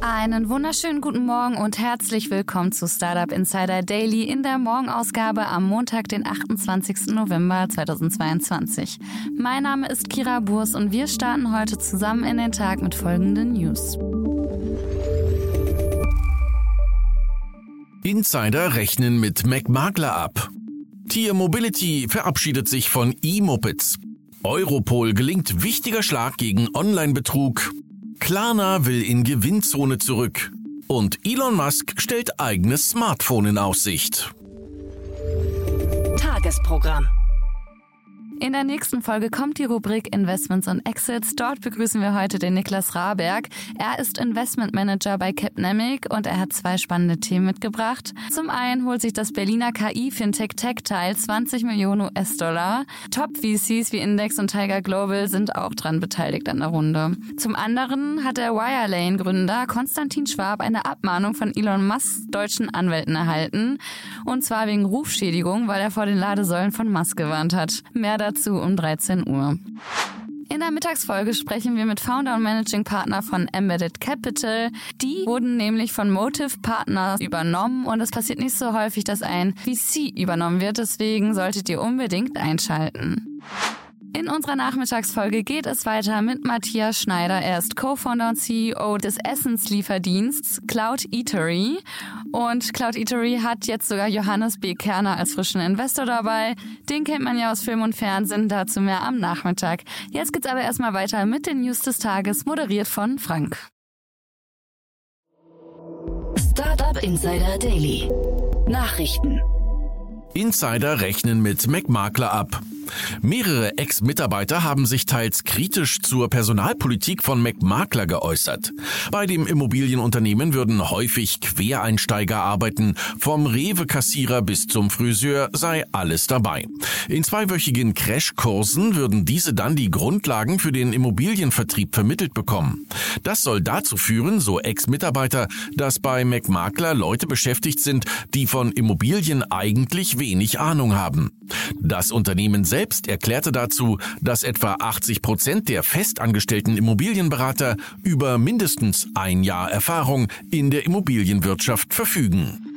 Einen wunderschönen guten Morgen und herzlich willkommen zu Startup Insider Daily in der Morgenausgabe am Montag, den 28. November 2022. Mein Name ist Kira Burs und wir starten heute zusammen in den Tag mit folgenden News. Insider rechnen mit McMakler ab. Tier Mobility verabschiedet sich von E-Mopeds. Europol gelingt wichtiger Schlag gegen Online-Betrug. Klarna will in Gewinnzone zurück. Und Elon Musk stellt eigenes Smartphone in Aussicht. Tagesprogramm. In der nächsten Folge kommt die Rubrik Investments und Exits. Dort begrüßen wir heute den Niklas Raberg. Er ist Investment Manager bei Capnemic und er hat zwei spannende Themen mitgebracht. Zum einen holt sich das Berliner KI-Fintech TechTile 20 Millionen US-Dollar. Top-VCs wie Index und Tiger Global sind auch dran beteiligt an der Runde. Zum anderen hat der Wirelane-Gründer Konstantin Schwab eine Abmahnung von Elon Musks deutschen Anwälten erhalten. Und zwar wegen Rufschädigung, weil er vor den Ladesäulen von Musk gewarnt hat. Mehr dazu um 13 Uhr. In der Mittagsfolge sprechen wir mit Founder und Managing Partner von Embedded Capital. Die wurden nämlich von Motive Partners übernommen und es passiert nicht so häufig, dass ein VC übernommen wird. Deswegen solltet ihr unbedingt einschalten. In unserer Nachmittagsfolge geht es weiter mit Matthias Schneider. Er ist Co-Founder und CEO des Essenslieferdiensts Cloud Eatery. Und Cloud Eatery hat jetzt sogar Johannes B. Kerner als frischen Investor dabei. Den kennt man ja aus Film und Fernsehen, dazu mehr am Nachmittag. Jetzt geht's aber erstmal weiter mit den News des Tages, moderiert von Frank. Startup Insider Daily. Nachrichten. Insider rechnen mit McMakler ab. Mehrere Ex-Mitarbeiter haben sich teils kritisch zur Personalpolitik von McMakler geäußert. Bei dem Immobilienunternehmen würden häufig Quereinsteiger arbeiten. Vom Rewe-Kassierer bis zum Friseur sei alles dabei. In zweiwöchigen Crashkursen würden diese dann die Grundlagen für den Immobilienvertrieb vermittelt bekommen. Das soll dazu führen, so Ex-Mitarbeiter, dass bei McMakler Leute beschäftigt sind, die von Immobilien eigentlich wenig Ahnung haben. Das Unternehmen selbst erklärte dazu, dass etwa 80 Prozent der festangestellten Immobilienberater über mindestens ein Jahr Erfahrung in der Immobilienwirtschaft verfügen.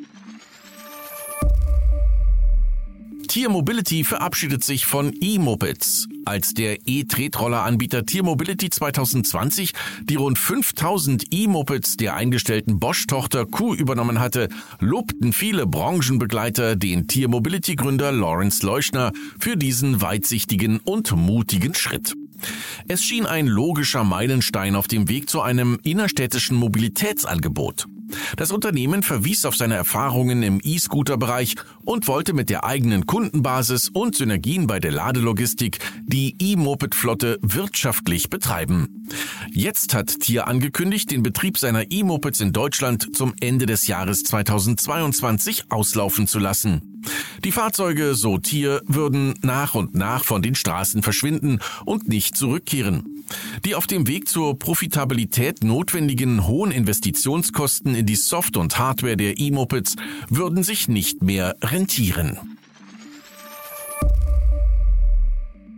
Tier Mobility verabschiedet sich von E-Mopeds. Als der E-Tretroller-Anbieter Tier Mobility 2020 die rund 5000 E-Mopeds der eingestellten Bosch-Tochter Q übernommen hatte, lobten viele Branchenbegleiter den Tier Mobility-Gründer Lawrence Leuschner für diesen weitsichtigen und mutigen Schritt. Es schien ein logischer Meilenstein auf dem Weg zu einem innerstädtischen Mobilitätsangebot. Das Unternehmen verwies auf seine Erfahrungen im E-Scooter-Bereich und wollte mit der eigenen Kundenbasis und Synergien bei der Ladelogistik die E-Moped-Flotte wirtschaftlich betreiben. Jetzt hat Tier angekündigt, den Betrieb seiner E-Mopeds in Deutschland zum Ende des Jahres 2022 auslaufen zu lassen. Die Fahrzeuge, so Tier, würden nach und nach von den Straßen verschwinden und nicht zurückkehren. Die auf dem Weg zur Profitabilität notwendigen hohen Investitionskosten in die Soft- und Hardware der E-Mopeds würden sich nicht mehr rentieren.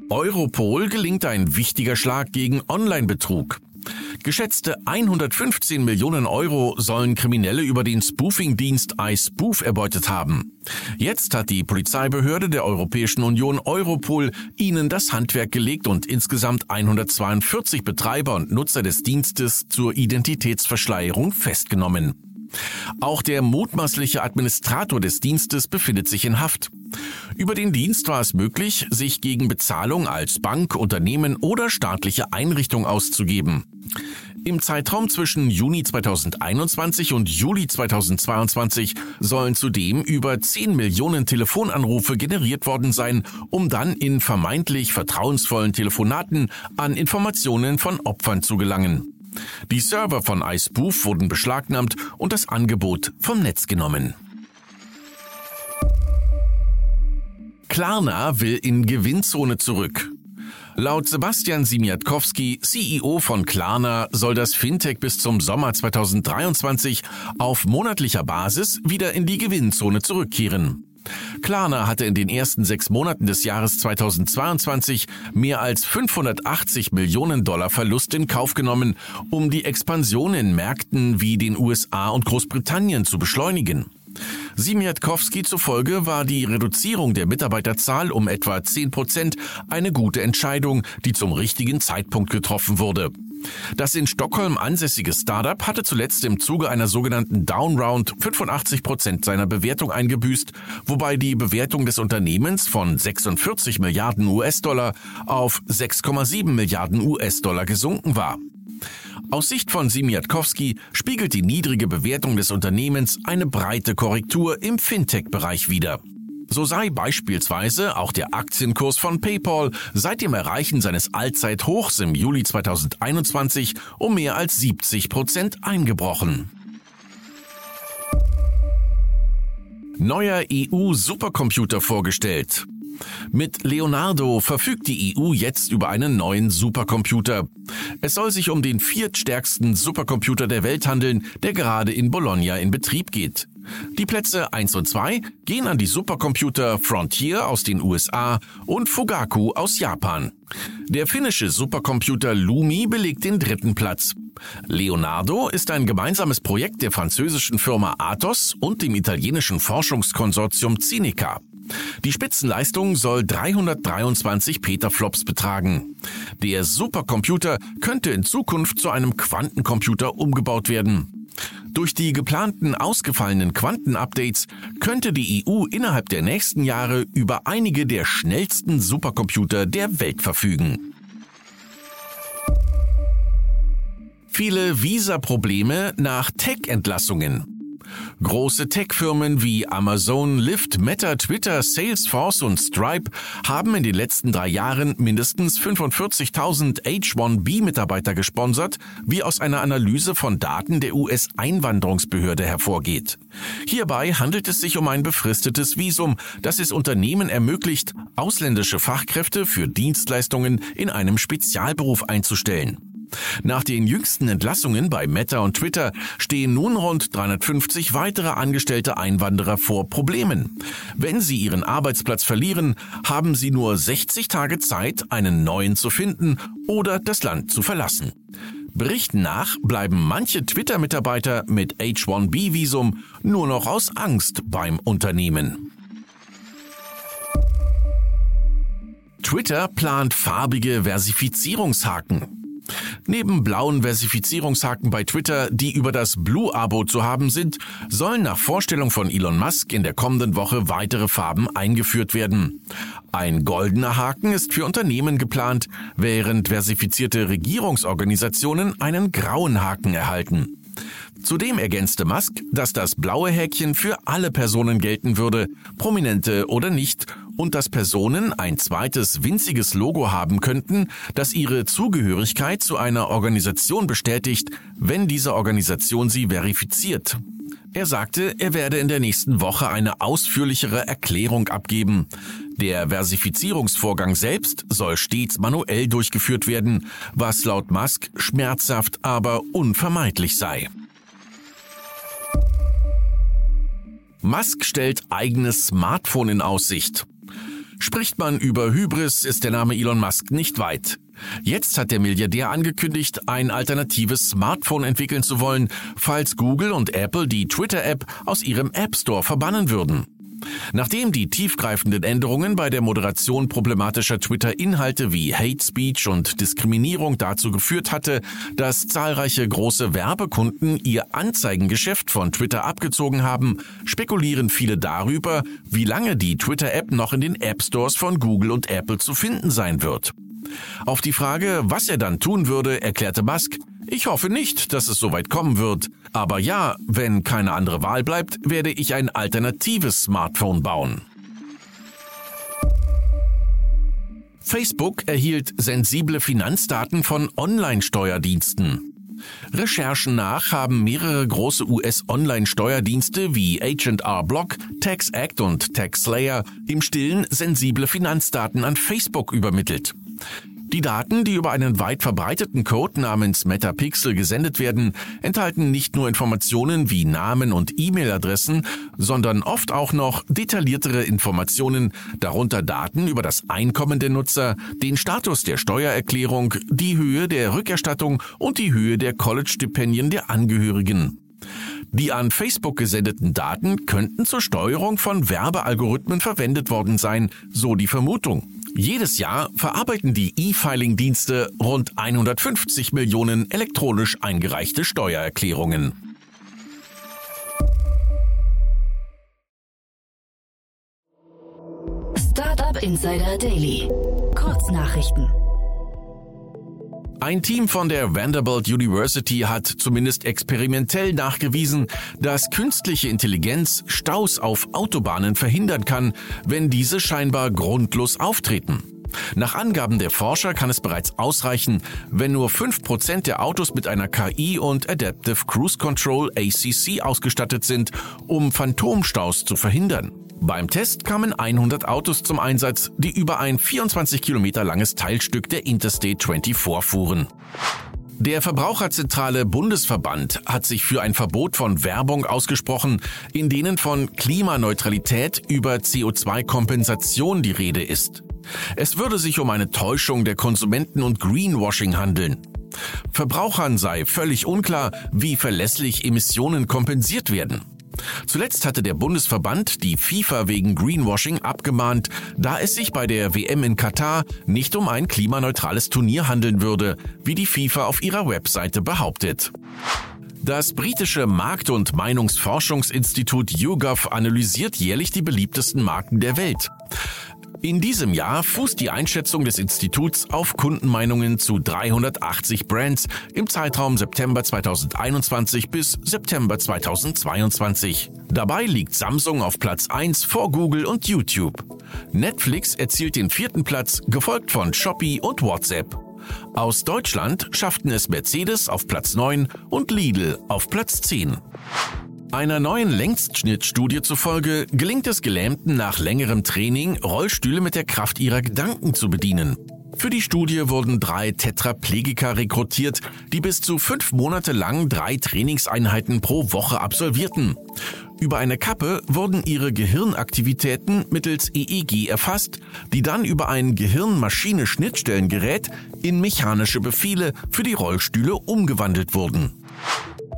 Europol gelingt ein wichtiger Schlag gegen Online-Betrug. Geschätzte 115 Millionen Euro sollen Kriminelle über den Spoofing-Dienst iSpoof erbeutet haben. Jetzt hat die Polizeibehörde der Europäischen Union Europol ihnen das Handwerk gelegt und insgesamt 142 Betreiber und Nutzer des Dienstes zur Identitätsverschleierung festgenommen. Auch der mutmaßliche Administrator des Dienstes befindet sich in Haft. Über den Dienst war es möglich, sich gegen Bezahlung als Bank, Unternehmen oder staatliche Einrichtung auszugeben. Im Zeitraum zwischen Juni 2021 und Juli 2022 sollen zudem über 10 Millionen Telefonanrufe generiert worden sein, um dann in vermeintlich vertrauensvollen Telefonaten an Informationen von Opfern zu gelangen. Die Server von iSpoof wurden beschlagnahmt und das Angebot vom Netz genommen. Klarna will in Gewinnzone zurück. Laut Sebastian Simiatkowski, CEO von Klarna, soll das Fintech bis zum Sommer 2023 auf monatlicher Basis wieder in die Gewinnzone zurückkehren. Klarna hatte in den ersten sechs Monaten des Jahres 2022 mehr als 580 Millionen Dollar Verlust in Kauf genommen, um die Expansion in Märkten wie den USA und Großbritannien zu beschleunigen. Simiatkowski zufolge war die Reduzierung der Mitarbeiterzahl um etwa 10 Prozent eine gute Entscheidung, die zum richtigen Zeitpunkt getroffen wurde. Das in Stockholm ansässige Startup hatte zuletzt im Zuge einer sogenannten Downround 85 Prozent seiner Bewertung eingebüßt, wobei die Bewertung des Unternehmens von 46 Milliarden US-Dollar auf 6,7 Milliarden US-Dollar gesunken war. Aus Sicht von Simiatkowski spiegelt die niedrige Bewertung des Unternehmens eine breite Korrektur im Fintech-Bereich wider. So sei beispielsweise auch der Aktienkurs von PayPal seit dem Erreichen seines Allzeithochs im Juli 2021 um mehr als 70 Prozent eingebrochen. Neuer EU-Supercomputer vorgestellt. Mit Leonardo verfügt die EU jetzt über einen neuen Supercomputer. Es soll sich um den viertstärksten Supercomputer der Welt handeln, der gerade in Bologna in Betrieb geht. Die Plätze 1 und 2 gehen an die Supercomputer Frontier aus den USA und Fugaku aus Japan. Der finnische Supercomputer Lumi belegt den dritten Platz. Leonardo ist ein gemeinsames Projekt der französischen Firma Athos und dem italienischen Forschungskonsortium Cinica. Die Spitzenleistung soll 323 Petaflops betragen. Der Supercomputer könnte in Zukunft zu einem Quantencomputer umgebaut werden. Durch die geplanten ausgefallenen Quantenupdates könnte die EU innerhalb der nächsten Jahre über einige der schnellsten Supercomputer der Welt verfügen. Viele Visa-Probleme nach Tech-Entlassungen. Große Tech-Firmen wie Amazon, Lyft, Meta, Twitter, Salesforce und Stripe haben in den letzten drei Jahren mindestens 45.000 H1B-Mitarbeiter gesponsert, wie aus einer Analyse von Daten der US-Einwanderungsbehörde hervorgeht. Hierbei handelt es sich um ein befristetes Visum, das es Unternehmen ermöglicht, ausländische Fachkräfte für Dienstleistungen in einem Spezialberuf einzustellen. Nach den jüngsten Entlassungen bei Meta und Twitter stehen nun rund 350 weitere angestellte Einwanderer vor Problemen. Wenn sie ihren Arbeitsplatz verlieren, haben sie nur 60 Tage Zeit, einen neuen zu finden oder das Land zu verlassen. Berichten nach bleiben manche Twitter-Mitarbeiter mit H1B-Visum nur noch aus Angst beim Unternehmen. Twitter plant farbige Versifizierungshaken. Neben blauen Versifizierungshaken bei Twitter, die über das Blue-Abo zu haben sind, sollen nach Vorstellung von Elon Musk in der kommenden Woche weitere Farben eingeführt werden. Ein goldener Haken ist für Unternehmen geplant, während versifizierte Regierungsorganisationen einen grauen Haken erhalten. Zudem ergänzte Musk, dass das blaue Häkchen für alle Personen gelten würde, prominente oder nicht, und dass Personen ein zweites winziges Logo haben könnten, das ihre Zugehörigkeit zu einer Organisation bestätigt, wenn diese Organisation sie verifiziert. Er sagte, er werde in der nächsten Woche eine ausführlichere Erklärung abgeben. Der Versifizierungsvorgang selbst soll stets manuell durchgeführt werden, was laut Musk schmerzhaft, aber unvermeidlich sei. Musk stellt eigenes Smartphone in Aussicht. Spricht man über Hybris, ist der Name Elon Musk nicht weit. Jetzt hat der Milliardär angekündigt, ein alternatives Smartphone entwickeln zu wollen, falls Google und Apple die Twitter-App aus ihrem App Store verbannen würden. Nachdem die tiefgreifenden Änderungen bei der Moderation problematischer Twitter-Inhalte wie Hate Speech und Diskriminierung dazu geführt hatte, dass zahlreiche große Werbekunden ihr Anzeigengeschäft von Twitter abgezogen haben, spekulieren viele darüber, wie lange die Twitter-App noch in den App Stores von Google und Apple zu finden sein wird. Auf die Frage, was er dann tun würde, erklärte Musk, ich hoffe nicht, dass es soweit kommen wird. Aber ja, wenn keine andere Wahl bleibt, werde ich ein alternatives Smartphone bauen. Facebook erhielt sensible Finanzdaten von Online-Steuerdiensten. Recherchen nach haben mehrere große US-Online-Steuerdienste wie H&R Block, TaxAct und TaxSlayer im Stillen sensible Finanzdaten an Facebook übermittelt. Die Daten, die über einen weit verbreiteten Code namens Metapixel gesendet werden, enthalten nicht nur Informationen wie Namen und E-Mail-Adressen, sondern oft auch noch detailliertere Informationen, darunter Daten über das Einkommen der Nutzer, den Status der Steuererklärung, die Höhe der Rückerstattung und die Höhe der College-Stipendien der Angehörigen. Die an Facebook gesendeten Daten könnten zur Steuerung von Werbealgorithmen verwendet worden sein, so die Vermutung. Jedes Jahr verarbeiten die E-Filing-Dienste rund 150 Millionen elektronisch eingereichte Steuererklärungen. Startup Insider Daily. Kurznachrichten. Ein Team von der Vanderbilt University hat zumindest experimentell nachgewiesen, dass künstliche Intelligenz Staus auf Autobahnen verhindern kann, wenn diese scheinbar grundlos auftreten. Nach Angaben der Forscher kann es bereits ausreichen, wenn nur 5% der Autos mit einer KI und Adaptive Cruise Control ACC ausgestattet sind, um Phantomstaus zu verhindern. Beim Test kamen 100 Autos zum Einsatz, die über ein 24 Kilometer langes Teilstück der Interstate 24 fuhren. Der Verbraucherzentrale Bundesverband hat sich für ein Verbot von Werbung ausgesprochen, in denen von Klimaneutralität über CO2-Kompensation die Rede ist. Es würde sich um eine Täuschung der Konsumenten und Greenwashing handeln. Verbrauchern sei völlig unklar, wie verlässlich Emissionen kompensiert werden. Zuletzt hatte der Bundesverband die FIFA wegen Greenwashing abgemahnt, da es sich bei der WM in Katar nicht um ein klimaneutrales Turnier handeln würde, wie die FIFA auf ihrer Webseite behauptet. Das britische Markt- und Meinungsforschungsinstitut YouGov analysiert jährlich die beliebtesten Marken der Welt. In diesem Jahr fußt die Einschätzung des Instituts auf Kundenmeinungen zu 380 Brands im Zeitraum September 2021 bis September 2022. Dabei liegt Samsung auf Platz 1 vor Google und YouTube. Netflix erzielt den vierten Platz, gefolgt von Shopee und WhatsApp. Aus Deutschland schafften es Mercedes auf Platz 9 und Lidl auf Platz 10. Einer neuen Längsschnittstudie zufolge gelingt es Gelähmten nach längerem Training, Rollstühle mit der Kraft ihrer Gedanken zu bedienen. Für die Studie wurden drei Tetraplegiker rekrutiert, die bis zu fünf Monate lang drei Trainingseinheiten pro Woche absolvierten. Über eine Kappe wurden ihre Gehirnaktivitäten mittels EEG erfasst, die dann über ein Gehirn-Maschine-Schnittstellengerät in mechanische Befehle für die Rollstühle umgewandelt wurden.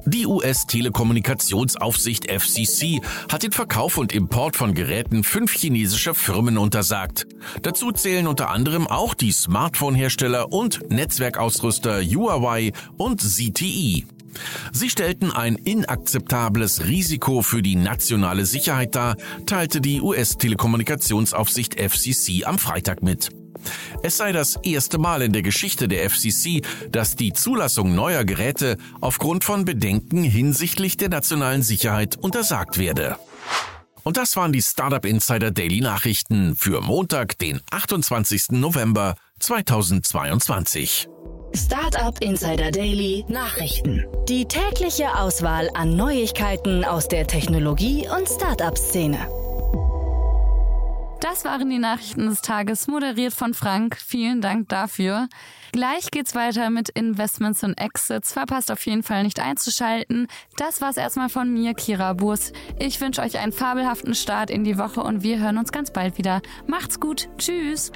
Die US-Telekommunikationsaufsicht FCC hat den Verkauf und Import von Geräten fünf chinesischer Firmen untersagt. Dazu zählen unter anderem auch die Smartphone-Hersteller und Netzwerkausrüster Huawei und ZTE. Sie stellten ein inakzeptables Risiko für die nationale Sicherheit dar, teilte die US-Telekommunikationsaufsicht FCC am Freitag mit. Es sei das erste Mal in der Geschichte der FCC, dass die Zulassung neuer Geräte aufgrund von Bedenken hinsichtlich der nationalen Sicherheit untersagt werde. Und das waren die Startup Insider Daily Nachrichten für Montag, den 28. November 2022. Startup Insider Daily Nachrichten. Die tägliche Auswahl an Neuigkeiten aus der Technologie- und Startup-Szene. Das waren die Nachrichten des Tages, moderiert von Frank. Vielen Dank dafür. Gleich geht's weiter mit Investments und Exits. Verpasst auf jeden Fall nicht einzuschalten. Das war's erstmal von mir, Kira Burs. Ich wünsche euch einen fabelhaften Start in die Woche und wir hören uns ganz bald wieder. Macht's gut. Tschüss.